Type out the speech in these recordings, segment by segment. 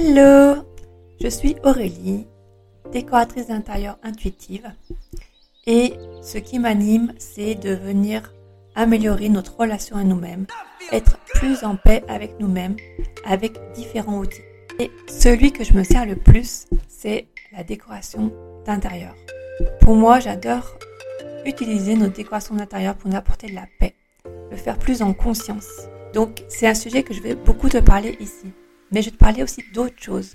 Hello, je suis Aurélie, décoratrice d'intérieur intuitive et ce qui m'anime c'est de venir améliorer notre relation à nous-mêmes, être plus en paix avec nous-mêmes avec différents outils. Et celui que je me sers le plus c'est la décoration d'intérieur. Pour moi j'adore utiliser notre décoration d'intérieur pour nous apporter de la paix, le faire plus en conscience. Donc c'est un sujet que je vais beaucoup te parler ici mais je vais te parler aussi d'autres choses.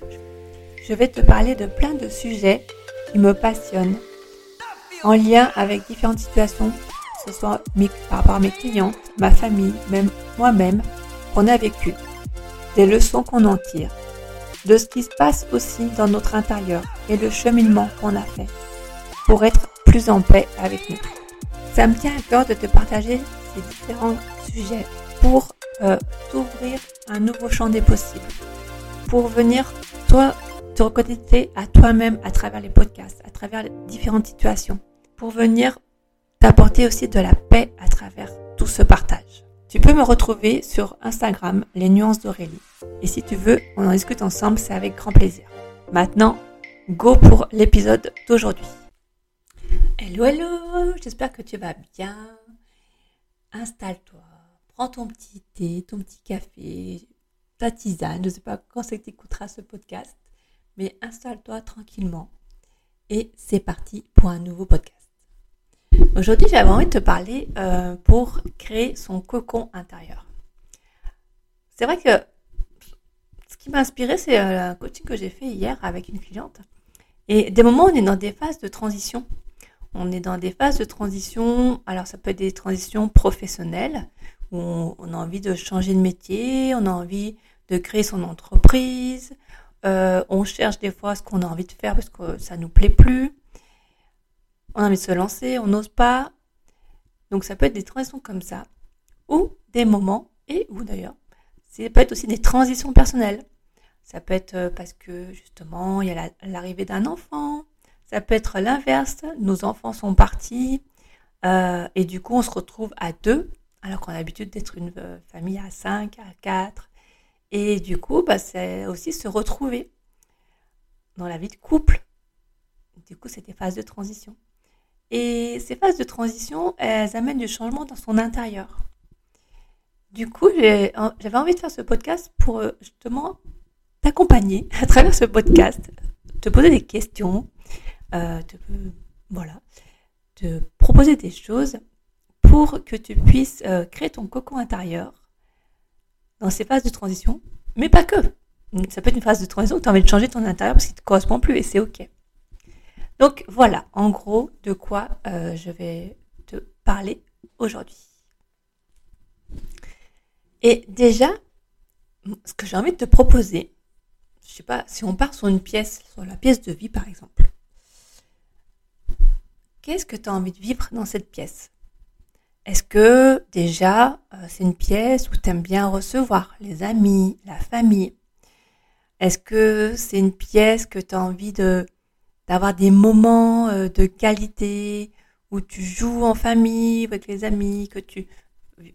Je vais te parler de plein de sujets qui me passionnent en lien avec différentes situations, que ce soit par rapport à mes clientes, ma famille, même moi-même, qu'on a vécu, des leçons qu'on en tire, de ce qui se passe aussi dans notre intérieur et le cheminement qu'on a fait pour être plus en paix avec nous. Ça me tient à cœur de te partager ces différents sujets pour euh, t'ouvrir un nouveau champ des possibles. Pour venir, toi, te reconnecter à toi-même à travers les podcasts, à travers différentes situations. Pour venir t'apporter aussi de la paix à travers tout ce partage. Tu peux me retrouver sur Instagram, les nuances d'Aurélie. Et si tu veux, on en discute ensemble, c'est avec grand plaisir. Maintenant, go pour l'épisode d'aujourd'hui. Hello, hello, j'espère que tu vas bien. Installe-toi prends ton petit thé, ton petit café, ta tisane, je ne sais pas quand c'est que tu écouteras ce podcast, mais installe-toi tranquillement et c'est parti pour un nouveau podcast. Aujourd'hui, j'avais envie de te parler euh, pour créer son cocon intérieur. C'est vrai que ce qui m'a inspiré, c'est euh, un coaching que j'ai fait hier avec une cliente. Et des moments, on est dans des phases de transition. On est dans des phases de transition, alors ça peut être des transitions professionnelles, on, a envie de changer de métier, on a envie de créer son entreprise, euh, on cherche des fois ce qu'on a envie de faire parce que ça nous plaît plus, on a envie de se lancer, on n'ose pas. Donc ça peut être des transitions comme ça, ou des moments, et ou d'ailleurs, ça peut être aussi des transitions personnelles. Ça peut être euh, parce que justement, il y a l'arrivée d'un enfant. Ça peut être l'inverse, nos enfants sont partis euh, et du coup on se retrouve à deux alors qu'on a l'habitude d'être une euh, famille à 5, à 4. Et du coup, bah, c'est aussi se retrouver dans la vie de couple. Du coup, c'est des phases de transition. Et ces phases de transition, elles amènent du changement dans son intérieur. Du coup, j'avais envie de faire ce podcast pour euh, justement t'accompagner à travers ce podcast, te poser des questions, euh, te, proposer des choses pour que tu puisses euh, créer ton cocon intérieur dans ces phases de transition, mais pas que. Ça peut être une phase de transition où tu as envie de changer ton intérieur parce qu'il ne te correspond plus et c'est OK. Donc voilà, en gros, de quoi euh, je vais te parler aujourd'hui. Et déjà, ce que j'ai envie de te proposer, je sais pas, si on part sur une pièce, sur la pièce de vie par exemple, qu'est-ce que tu as envie de vivre dans cette pièce? Est-ce que déjà euh, c'est une pièce où tu aimes bien recevoir les amis, la famille? Est-ce que c'est une pièce que tu as envie de d'avoir des moments euh, de qualité où tu joues en famille avec les amis, que tu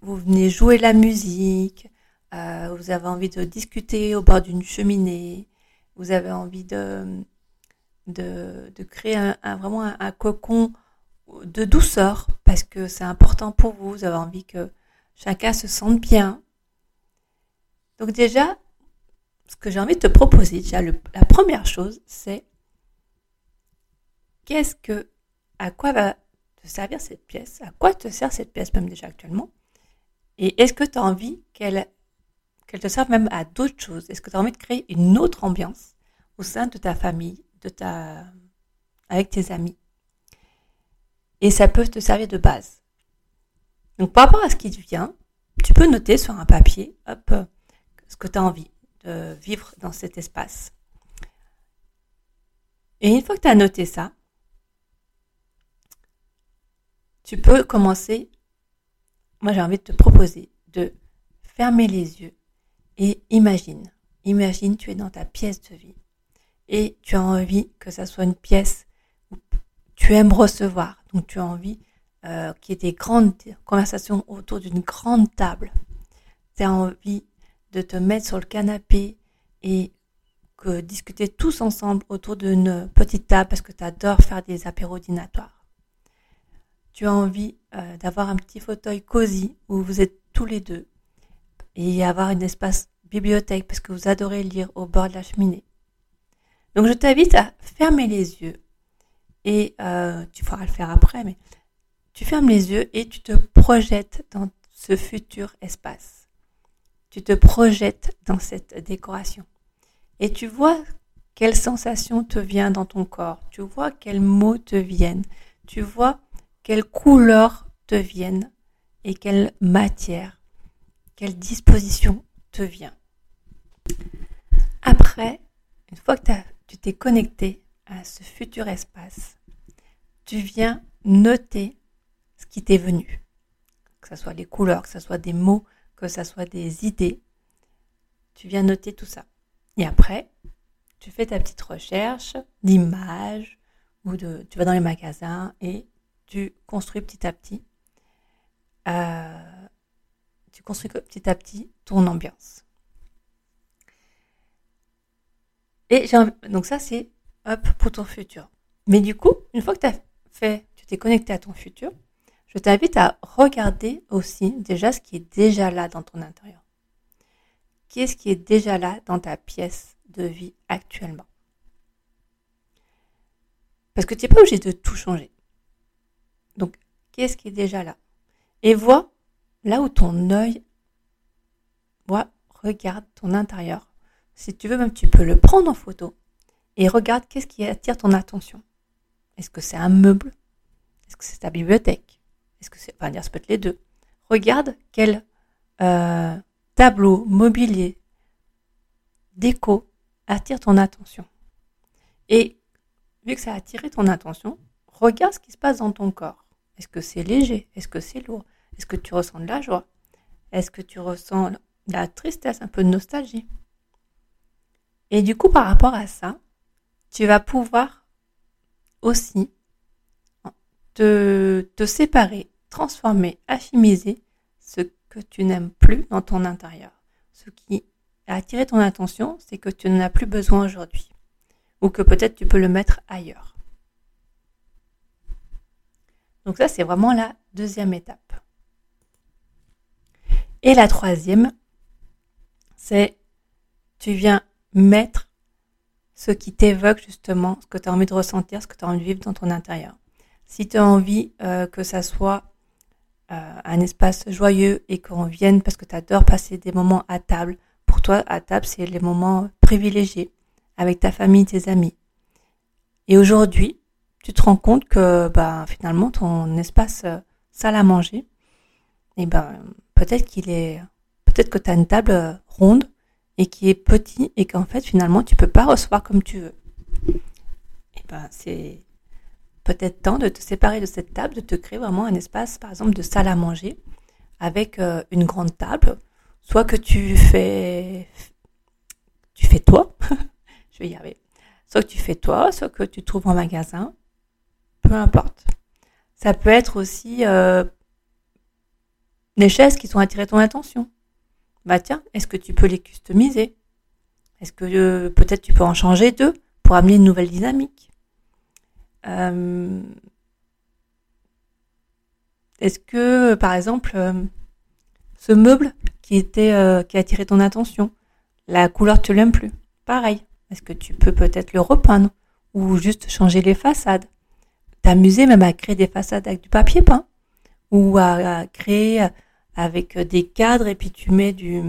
vous venez jouer la musique, euh, vous avez envie de discuter au bord d'une cheminée, vous avez envie de de, de créer un, vraiment un cocon de douceur parce que c'est important pour vous, vous avez envie que chacun se sente bien. Donc déjà, ce que j'ai envie de te proposer, déjà la première chose, c'est qu'est-ce que, à quoi va te servir cette pièce, à quoi te sert cette pièce même déjà actuellement, et est-ce que tu as envie qu'elle qu'elle te serve même à d'autres choses? Est-ce que tu as envie de créer une autre ambiance au sein de ta famille, de ta, avec tes amis? Et ça peut te servir de base. Donc par rapport à ce qui te vient, tu peux noter sur un papier, hop, ce que tu as envie de vivre dans cet espace. Et une fois que tu as noté ça, tu peux commencer, moi j'ai envie de te proposer de fermer les yeux et imagine, imagine tu es dans ta pièce de vie et tu as envie que ça soit une pièce tu aimes recevoir, donc tu as envie euh, qu'il y ait des grandes conversations autour d'une grande table. Tu as envie de te mettre sur le canapé et que discuter tous ensemble autour d'une petite table parce que tu adores faire des apéros dînatoires. Tu as envie euh, d'avoir un petit fauteuil cosy où vous êtes tous les deux et avoir un espace bibliothèque parce que vous adorez lire au bord de la cheminée. Donc je t'invite à fermer les yeux et euh, tu feras le faire après, mais tu fermes les yeux et tu te projettes dans ce futur espace. Tu te projettes dans cette décoration et tu vois quelle sensation te vient dans ton corps, tu vois quels mots te viennent, tu vois quelles couleurs te viennent et quelle matière, quelle disposition te vient. Après, une fois que tu t'es connecté à ce futur espace, tu viens noter ce qui t'est venu. Que ce soit les couleurs, que ce soit des mots, que ce soit des idées. Tu viens noter tout ça. Et après, tu fais ta petite recherche d'images ou de, tu vas dans les magasins et tu construis petit à petit, euh, tu construis petit à petit ton ambiance. Et donc ça c'est pour ton futur. Mais du coup, une fois que tu as fait, tu t'es connecté à ton futur, je t'invite à regarder aussi déjà ce qui est déjà là dans ton intérieur. Qu'est-ce qui est déjà là dans ta pièce de vie actuellement? Parce que tu n'es pas obligé de tout changer. Donc, qu'est-ce qui est déjà là? Et vois là où ton œil vois, regarde ton intérieur. Si tu veux, même tu peux le prendre en photo et regarde qu'est-ce qui attire ton attention? Est-ce que c'est un meuble? Est-ce que c'est ta bibliothèque? Est-ce que c'est, enfin, ça peut être les deux. Regarde quel euh, tableau, mobilier, déco attire ton attention. Et vu que ça a attiré ton attention, regarde ce qui se passe dans ton corps. Est-ce que c'est léger? Est-ce que c'est lourd? Est-ce que tu ressens de la joie? Est-ce que tu ressens de la tristesse, un peu de nostalgie? Et du coup, par rapport à ça, tu vas pouvoir aussi te, te séparer, transformer, affimiser ce que tu n'aimes plus dans ton intérieur. Ce qui a attiré ton attention, c'est que tu n'en as plus besoin aujourd'hui. Ou que peut-être tu peux le mettre ailleurs. Donc ça, c'est vraiment la deuxième étape. Et la troisième, c'est tu viens mettre ce qui t'évoque justement ce que tu as envie de ressentir, ce que tu as envie de vivre dans ton intérieur. Si tu as envie euh, que ça soit euh, un espace joyeux et qu'on vienne parce que tu adores passer des moments à table, pour toi, à table, c'est les moments privilégiés avec ta famille, tes amis. Et aujourd'hui, tu te rends compte que bah, finalement ton espace euh, salle à manger, et eh ben peut-être qu'il est peut-être que tu as une table ronde et qui est petit et qu'en fait finalement tu peux pas recevoir comme tu veux. Eh ben c'est peut-être temps de te séparer de cette table, de te créer vraiment un espace par exemple de salle à manger avec euh, une grande table, soit que tu fais tu fais toi, je vais y arriver. Soit que tu fais toi, soit que tu trouves en magasin, peu importe. Ça peut être aussi euh, des chaises qui sont attirées ton attention. Bah tiens, est-ce que tu peux les customiser? Est-ce que euh, peut-être tu peux en changer deux pour amener une nouvelle dynamique? Euh, Est-ce que, par exemple, ce meuble qui était qui a attiré ton attention, la couleur tu l'aimes plus? Pareil. Est-ce que tu peux peut-être le repeindre ou juste changer les façades? T'amuser même à créer des façades avec du papier peint ou à, créer avec des cadres et puis tu mets du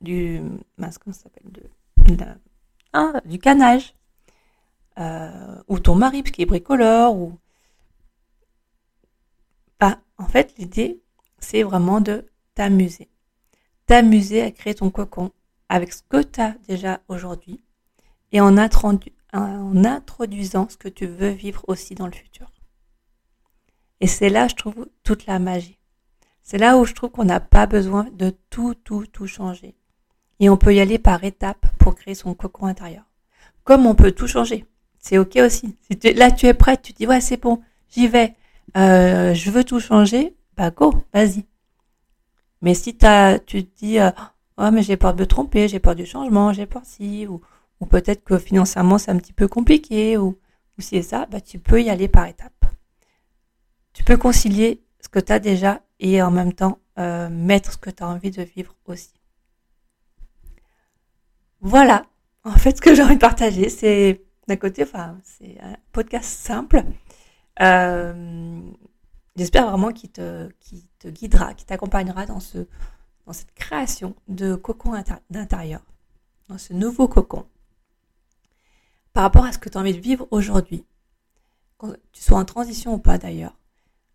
du ça s'appelle de, ah, du canage euh, ou ton mari parce qu'il est bricoleur ou bah, en fait l'idée c'est vraiment de t'amuser t'amuser à créer ton cocon avec ce que tu as déjà aujourd'hui et en, en introduisant ce que tu veux vivre aussi dans le futur. Et c'est là, je trouve, toute la magie. C'est là où je trouve qu'on n'a pas besoin de tout, tout, tout changer. Et on peut y aller par étapes pour créer son cocon intérieur. Comme on peut tout changer. C'est ok aussi. Si là, tu es prête, tu dis, ouais, c'est bon, j'y vais. Euh, je veux tout changer. Bah, go, vas-y. Mais si tu te dis, oh, mais j'ai peur de me tromper, j'ai peur du changement, j'ai peur si, ou, ou peut-être que financièrement c'est un petit peu compliqué, ou, ou si c'est ça, bah, tu peux y aller par étapes. Tu peux concilier ce que tu as déjà et en même temps euh, mettre ce que tu as envie de vivre aussi. Voilà, en fait, ce que j'ai envie de partager, c'est d'un côté, enfin, c'est un podcast simple. Euh, j'espère vraiment qu'il te, guidera, qu'il t'accompagnera dans, dans cette création de cocon d'intérieur, dans ce nouveau cocon, par rapport à ce que tu as envie de vivre aujourd'hui, que tu sois en transition ou pas d'ailleurs.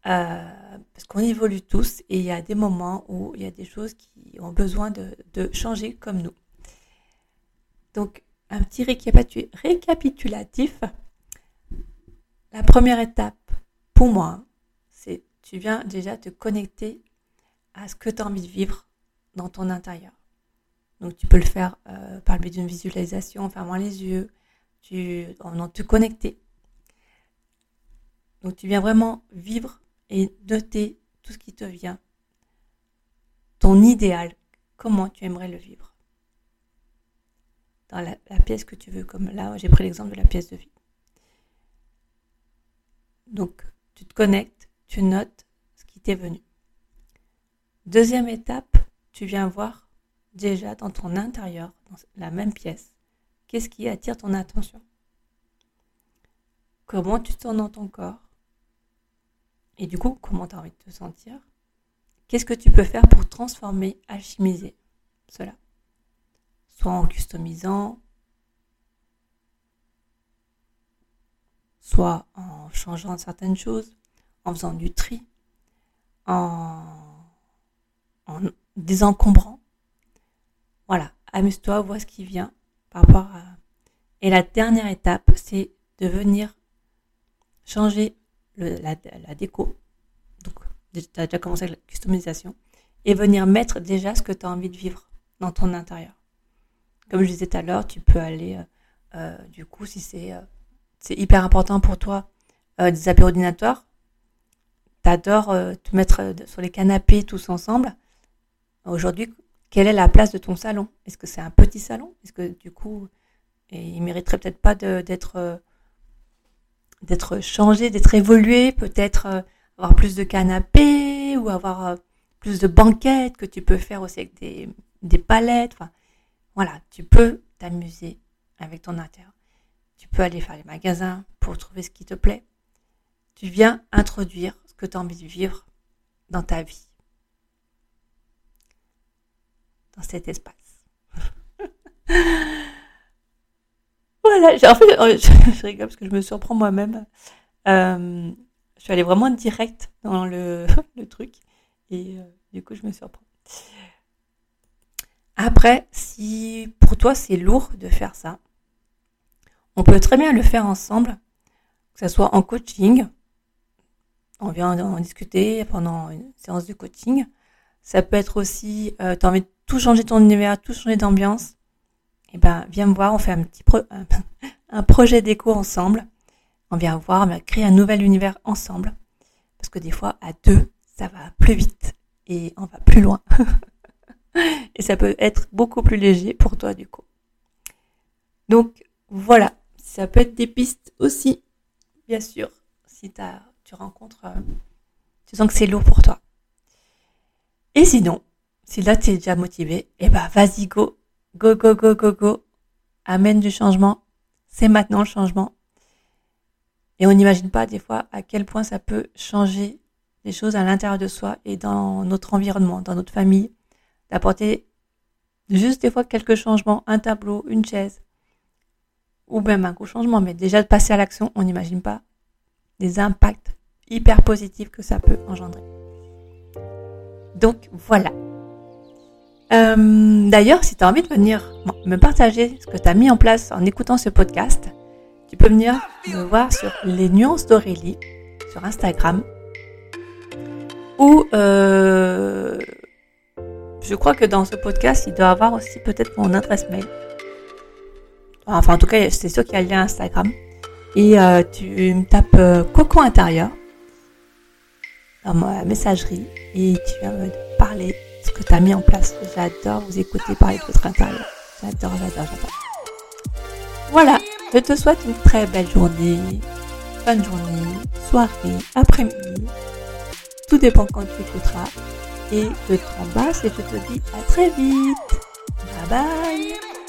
Euh, parce qu'on évolue tous et il y a des moments où il y a des choses qui ont besoin de, changer comme nous. Donc, un petit récapitulatif. La première étape, pour moi, c'est tu viens déjà te connecter à ce que tu as envie de vivre dans ton intérieur. Donc tu peux le faire euh, par le biais d'une visualisation en fermant les yeux, tu, en te connecter. Donc tu viens vraiment vivre et noter tout ce qui te vient, ton idéal, comment tu aimerais le vivre? Dans la, pièce que tu veux, comme là, j'ai pris l'exemple de la pièce de vie. Donc, tu te connectes, tu notes ce qui t'est venu. Deuxième étape, tu viens voir déjà dans ton intérieur, dans la même pièce, qu'est-ce qui attire ton attention? Comment tu te sens dans ton corps? Et du coup, comment tu as envie de te sentir? Qu'est-ce que tu peux faire pour transformer, alchimiser cela? Soit en customisant, soit en changeant certaines choses, en faisant du tri, en, en désencombrant. Voilà, amuse-toi, vois ce qui vient par rapport à... Et la dernière étape, c'est de venir changer la, déco. Donc, tu as déjà commencé avec la customisation. Et venir mettre déjà ce que tu as envie de vivre dans ton intérieur. Comme je disais tout à l'heure, tu peux aller, euh, euh, du coup, si c'est euh, c'est hyper important pour toi, des apéros ordinateurs, t'adores te mettre sur les canapés tous ensemble. Aujourd'hui, quelle est la place de ton salon? Est-ce que c'est un petit salon? Est-ce que du coup, il mériterait peut-être pas d'être d'être changé, d'être évolué, peut-être avoir plus de canapés ou avoir plus de banquettes que tu peux faire aussi avec des, des palettes. Enfin, voilà, tu peux t'amuser avec ton intérieur. Tu peux aller faire les magasins pour trouver ce qui te plaît. Tu viens introduire ce que tu as envie de vivre dans ta vie. Dans cet espace. oh, je, rigole parce que je me surprends moi-même. Euh, je suis allée vraiment direct dans le, truc et euh, du coup, je me surprends. Après, si pour toi c'est lourd de faire ça, on peut très bien le faire ensemble, que ce soit en coaching. On vient en discuter pendant une séance de coaching. Ça peut être aussi, euh, tu as envie de tout changer ton univers, tout changer d'ambiance. Eh ben, viens me voir, on fait un petit un projet d'écho ensemble. On vient voir, on va créer un nouvel univers ensemble. Parce que des fois, à deux, ça va plus vite et on va plus loin. et ça peut être beaucoup plus léger pour toi du coup. Donc voilà, ça peut être des pistes aussi, bien sûr, si as, tu rencontres, euh, tu sens que c'est lourd pour toi. Et sinon, si là tu es déjà motivé, eh ben vas-y go, go go go go go, amène du changement, c'est maintenant le changement. Et on n'imagine pas des fois à quel point ça peut changer les choses à l'intérieur de soi et dans notre environnement, dans notre famille, d'apporter juste des fois quelques changements, un tableau, une chaise, ou même un gros changement, mais déjà de passer à l'action, on n'imagine pas les impacts hyper positifs que ça peut engendrer. Donc voilà. Euh, d'ailleurs, si tu as envie de venir me partager ce que tu as mis en place en écoutant ce podcast, tu peux venir me voir sur les nuances d'Aurélie sur Instagram ou euh, je crois que dans ce podcast, il doit avoir aussi peut-être mon adresse mail. Enfin, en tout cas, c'est sûr qu'il y a le lien Instagram. Et euh, tu me tapes Coco intérieur dans ma messagerie et tu vas me parler ce que tu as mis en place. J'adore vous écouter parler de votre intérieur. J'adore, j'adore, j'adore. Voilà, je te souhaite une très belle journée, de journée, soirée, après-midi. Tout dépend quand tu écouteras. Et je t'embrasse et je te dis à très vite. Bye bye